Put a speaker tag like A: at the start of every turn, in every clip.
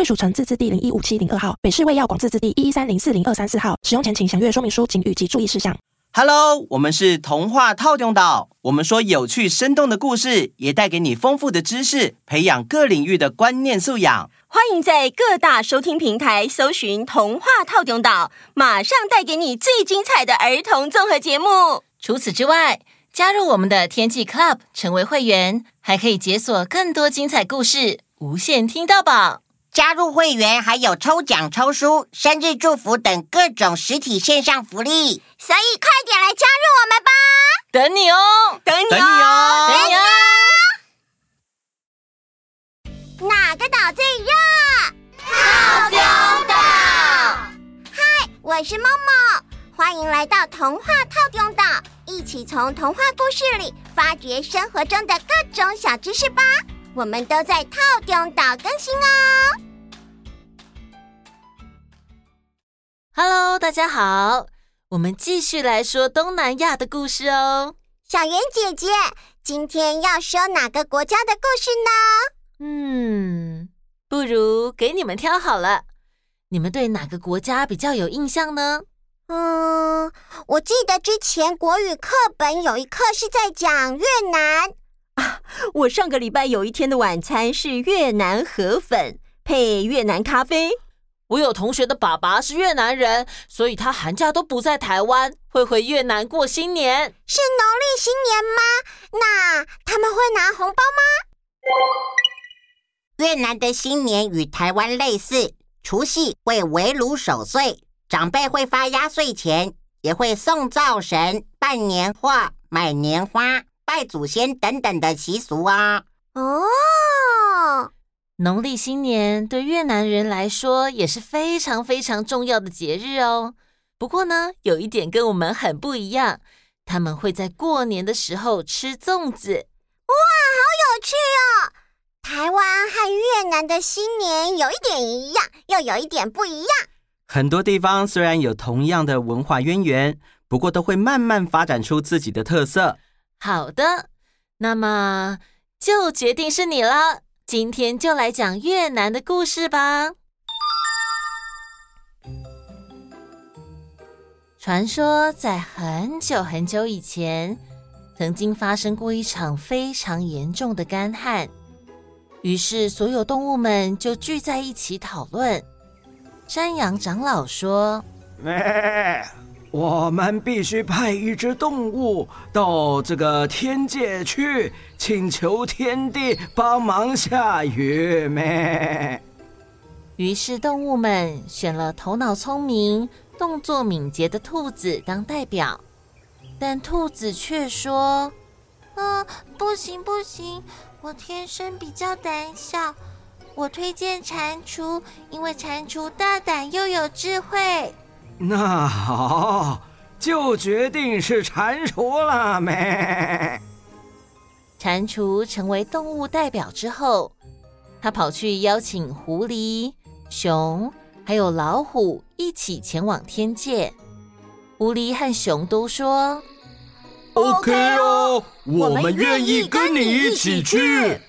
A: 贵属城自治地零一五七零二号，北市卫药广自治地一一三零四零二三四号。使用前请详阅说明书、请语及注意事项。
B: Hello，我们是童话套用岛。我们说有趣生动的故事，也带给你丰富的知识，培养各领域的观念素养。
C: 欢迎在各大收听平台搜寻“童话套用岛”，马上带给你最精彩的儿童综合节目。
D: 除此之外，加入我们的天气 Club，成为会员，还可以解锁更多精彩故事，无限听到饱。
E: 加入会员还有抽奖、抽书、生日祝福等各种实体线上福利，
C: 所以快点来加入我们吧！
D: 等你哦，
C: 等你哦，
B: 等你哦，
C: 等你哦！
F: 哪个岛最热？
C: 套中岛。
F: 嗨，我是梦梦，欢迎来到童话套中岛，一起从童话故事里发掘生活中的各种小知识吧。我们都在套中岛更新哦。
D: Hello，大家好，我们继续来说东南亚的故事哦。
F: 小圆姐姐，今天要说哪个国家的故事呢？
D: 嗯，不如给你们挑好了。你们对哪个国家比较有印象呢？
F: 嗯，我记得之前国语课本有一课是在讲越南。
C: 啊，我上个礼拜有一天的晚餐是越南河粉配越南咖啡。
D: 我有同学的爸爸是越南人，所以他寒假都不在台湾，会回越南过新年。
F: 是农历新年吗？那他们会拿红包吗？
E: 越南的新年与台湾类似，除夕会围炉守岁，长辈会发压岁钱，也会送灶神、办年货、买年花。拜祖先等等的习俗啊！
F: 哦，
D: 农历新年对越南人来说也是非常非常重要的节日哦。不过呢，有一点跟我们很不一样，他们会在过年的时候吃粽子。
F: 哇，好有趣哦！台湾和越南的新年有一点一样，又有一点不一样。
B: 很多地方虽然有同样的文化渊源，不过都会慢慢发展出自己的特色。
D: 好的，那么就决定是你了。今天就来讲越南的故事吧。传说在很久很久以前，曾经发生过一场非常严重的干旱，于是所有动物们就聚在一起讨论。山羊长老说：“
G: 咩。” 我们必须派一只动物到这个天界去，请求天帝帮忙下雨咩。
D: 于是动物们选了头脑聪明、动作敏捷的兔子当代表，但兔子却说：“
H: 嗯，不行不行，我天生比较胆小，我推荐蟾蜍，因为蟾蜍大胆又有智慧。”
G: 那好，就决定是蟾蜍了没。
D: 蟾蜍成为动物代表之后，他跑去邀请狐狸、熊还有老虎一起前往天界。狐狸和熊都说
G: ：“OK 哦，我们愿意跟你一起去。”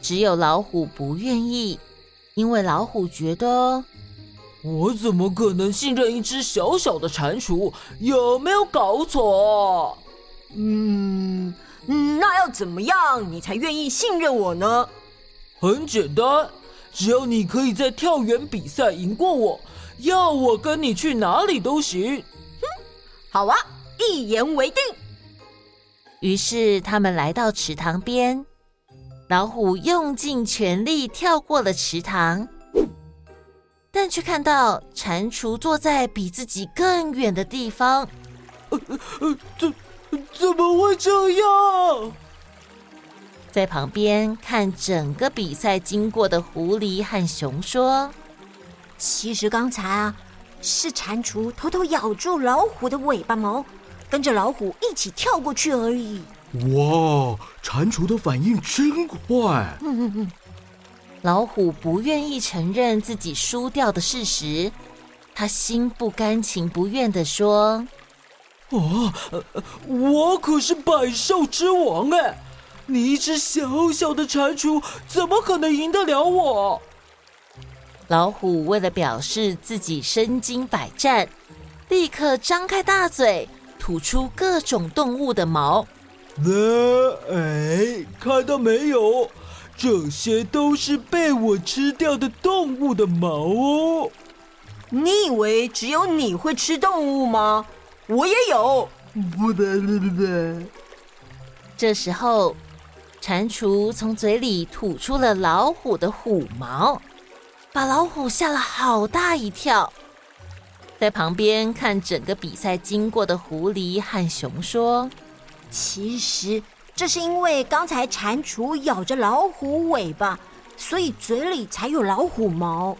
D: 只有老虎不愿意，因为老虎觉得。
I: 我怎么可能信任一只小小的蟾蜍？有没有搞错？
C: 嗯，那要怎么样你才愿意信任我呢？
I: 很简单，只要你可以在跳远比赛赢过我，要我跟你去哪里都行。
C: 哼，好啊，一言为定。
D: 于是他们来到池塘边，老虎用尽全力跳过了池塘。但却看到蟾蜍坐在比自己更远的地方，
I: 呃呃，怎怎么会这样？
D: 在旁边看整个比赛经过的狐狸和熊说：“
F: 其实刚才啊，是蟾蜍偷偷咬住老虎的尾巴毛，跟着老虎一起跳过去而已。”
J: 哇，蟾蜍的反应真快！
D: 嗯嗯嗯。老虎不愿意承认自己输掉的事实，他心不甘情不愿地说：“
I: 哦，我可是百兽之王哎！”你一只小小的蟾蜍，怎么可能赢得了我？
D: 老虎为了表示自己身经百战，立刻张开大嘴，吐出各种动物的毛。
I: 那哎，看到没有？这些都是被我吃掉的动物的毛哦。
K: 你以为只有你会吃动物吗？我也有。不得不得。
D: 这时候。蟾蜍从嘴里吐出了老虎的虎毛，把老虎吓了好大一跳。在旁边看整个比赛经过的狐狸和熊说：“
F: 其实这是因为刚才蟾蜍咬着老虎尾巴，所以嘴里才有老虎毛。”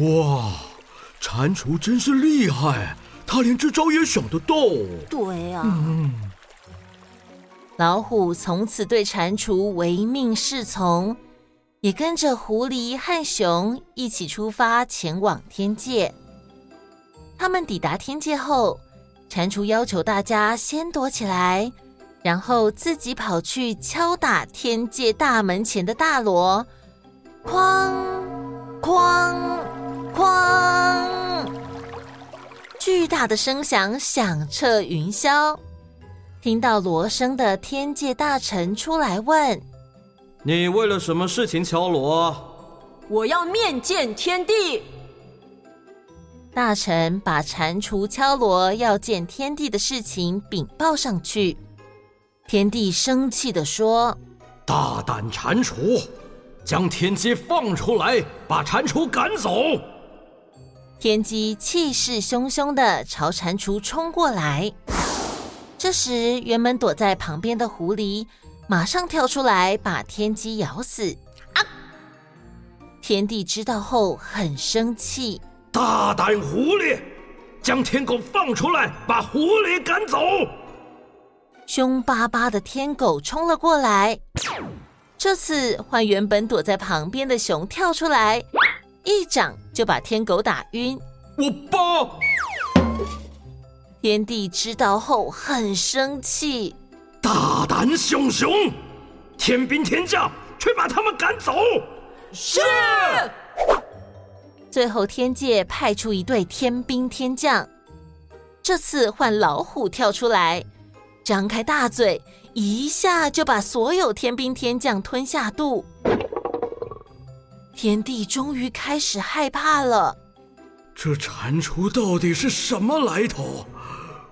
J: 哇，蟾蜍真是厉害，他连这招也想得到。
F: 对啊。
J: 嗯
D: 老虎从此对蟾蜍唯命是从，也跟着狐狸和熊一起出发前往天界。他们抵达天界后，蟾蜍要求大家先躲起来，然后自己跑去敲打天界大门前的大锣，哐哐哐，巨大的声响响彻云霄。听到锣声的天界大臣出来问：“
G: 你为了什么事情敲锣？”“
K: 我要面见天帝。”
D: 大臣把蟾蜍敲锣要见天帝的事情禀报上去。天帝生气地说：“
J: 大胆蟾蜍，将天机放出来，把蟾蜍赶走！”
D: 天机气势汹汹地朝蟾蜍冲过来。这时，原本躲在旁边的狐狸马上跳出来，把天机咬死。啊！天帝知道后很生气，
J: 大胆狐狸，将天狗放出来，把狐狸赶走。
D: 凶巴巴的天狗冲了过来，这次换原本躲在旁边的熊跳出来，一掌就把天狗打晕。
J: 我爸。
D: 天帝知道后很生气，
J: 大胆熊熊，天兵天将，去把他们赶走。
K: 是。
D: 最后天界派出一队天兵天将，这次换老虎跳出来，张开大嘴，一下就把所有天兵天将吞下肚。天帝终于开始害怕了，
J: 这蟾蜍到底是什么来头？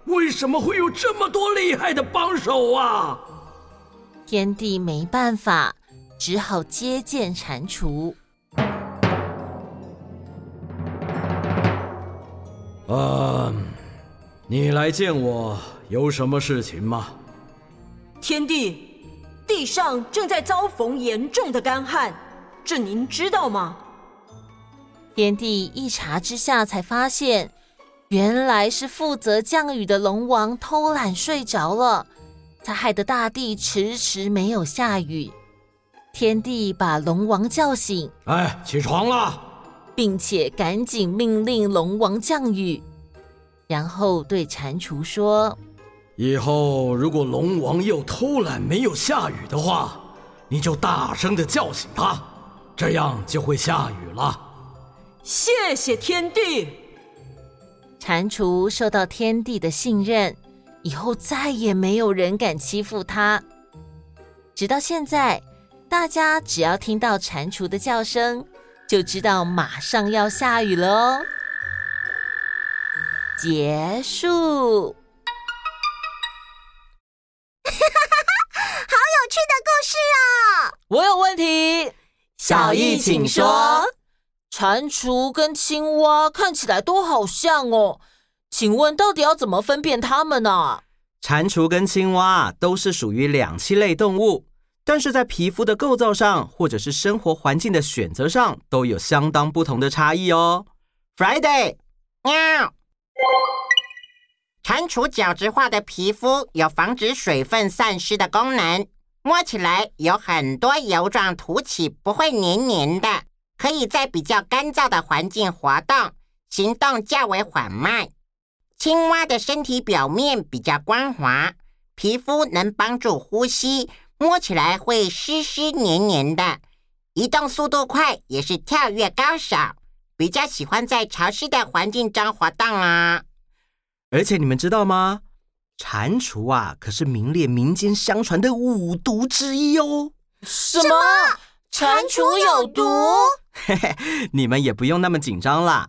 J: 为什么会有这么多厉害的帮手啊？
D: 天帝没办法，只好接见蟾蜍。
G: 嗯，你来见我有什么事情吗？
K: 天帝，地上正在遭逢严重的干旱，这您知道吗？
D: 天帝一查之下才发现。原来是负责降雨的龙王偷懒睡着了，才害得大地迟迟没有下雨。天帝把龙王叫醒，
J: 哎，起床了，
D: 并且赶紧命令龙王降雨，然后对蟾蜍说：“
J: 以后如果龙王又偷懒没有下雨的话，你就大声的叫醒他，这样就会下雨了。”
K: 谢谢天帝。
D: 蟾蜍受到天帝的信任，以后再也没有人敢欺负他。直到现在，大家只要听到蟾蜍的叫声，就知道马上要下雨了哦。结束。
I: 我有问题，
D: 小易请说。蟾蜍跟青蛙看起来都好像哦，请问到底要怎么分辨它们呢？
B: 蟾蜍跟青蛙都是属于两栖类动物，但是在皮肤的构造上，或者是生活环境的选择上，都有相当不同的差异哦。
E: Friday，喵。蟾蜍角质化的皮肤有防止水分散失的功能，摸起来有很多油状凸起，不会黏黏的，可以在比较干燥的环境活动，行动较为缓慢。青蛙的身体表面比较光滑，皮肤能帮助呼吸，摸起来会湿湿黏黏的，移动速度快，也是跳跃高手，比较喜欢在潮湿的环境中活动啊。
B: 而且你们知道吗？蟾蜍啊，可是名列民间相传的五毒之一哦。
F: 什么？蟾蜍有毒？
B: 嘿嘿，你们也不用那么紧张啦。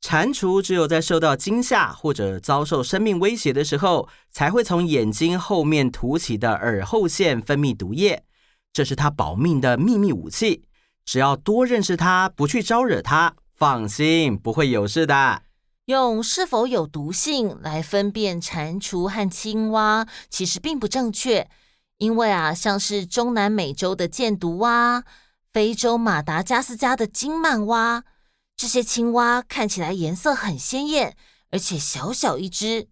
B: 蟾蜍只有在受到惊吓或者遭受生命威胁的时候，才会从眼睛后面凸起的耳后腺分泌毒液，这是它保命的秘密武器。只要多认识它，不去招惹它，放心，不会有事的。
D: 用是否有毒性来分辨蟾蜍和青蛙，其实并不正确。因为啊，像是中南美洲的箭毒蛙、非洲马达加斯加的金曼蛙，这些青蛙看起来颜色很鲜艳，而且小小一只。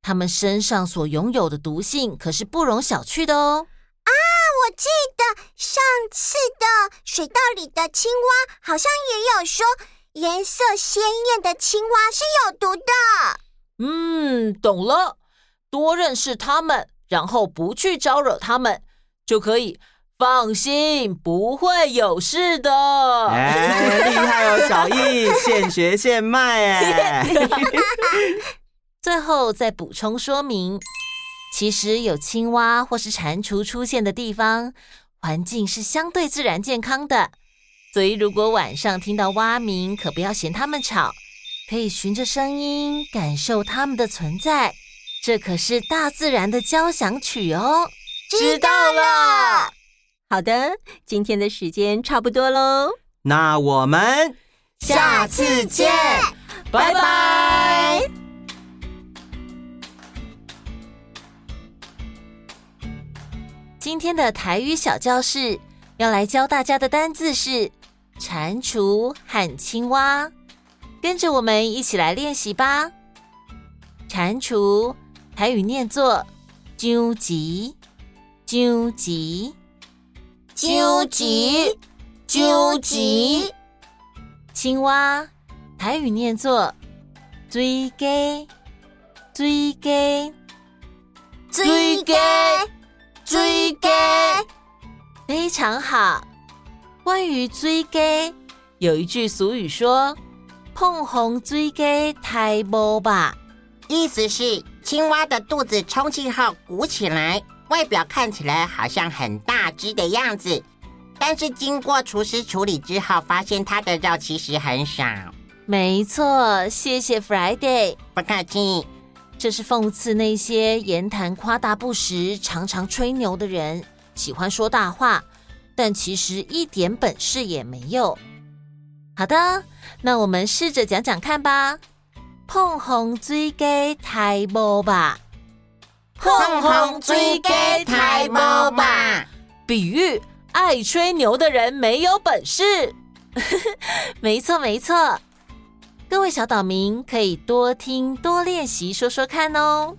D: 它们身上所拥有的毒性可是不容小觑的哦。
F: 啊，我记得上次的水稻里的青蛙好像也有说。颜色鲜艳的青蛙是有毒的。
D: 嗯，懂了。多认识它们，然后不去招惹它们，就可以放心，不会有事的。
B: 哎，厉害哦，小易，现学现卖哎。
D: 最后再补充说明，其实有青蛙或是蟾蜍出现的地方，环境是相对自然健康的。所以，如果晚上听到蛙鸣，可不要嫌它们吵，可以循着声音感受它们的存在。这可是大自然的交响曲哦。
F: 知道了。
C: 好的，今天的时间差不多喽。
B: 那我们
F: 下次见，拜拜。
D: 今天的台语小教室要来教大家的单字是。蟾蜍和青蛙，跟着我们一起来练习吧。蟾蜍，台语念作“啾吉”，啾吉，
F: 啾吉，啾吉。
D: 青蛙，台语念作“追鸡”，追鸡，
F: 追鸡，追鸡。
D: 非常好。关于水鸡，有一句俗语说：“碰红水鸡太无吧。”
E: 意思是青蛙的肚子充气后鼓起来，外表看起来好像很大只的样子，但是经过厨师处理之后，发现它的肉其实很少。
D: 没错，谢谢 Friday，
E: 不客气。
D: 这是讽刺那些言谈夸大不实、常常吹牛的人，喜欢说大话。但其实一点本事也没有。好的，那我们试着讲讲看吧。碰红追鸡太无吧，
F: 碰红追鸡太无吧。
D: 比喻爱吹牛的人没有本事。没错没错，各位小岛民可以多听多练习说说看哦。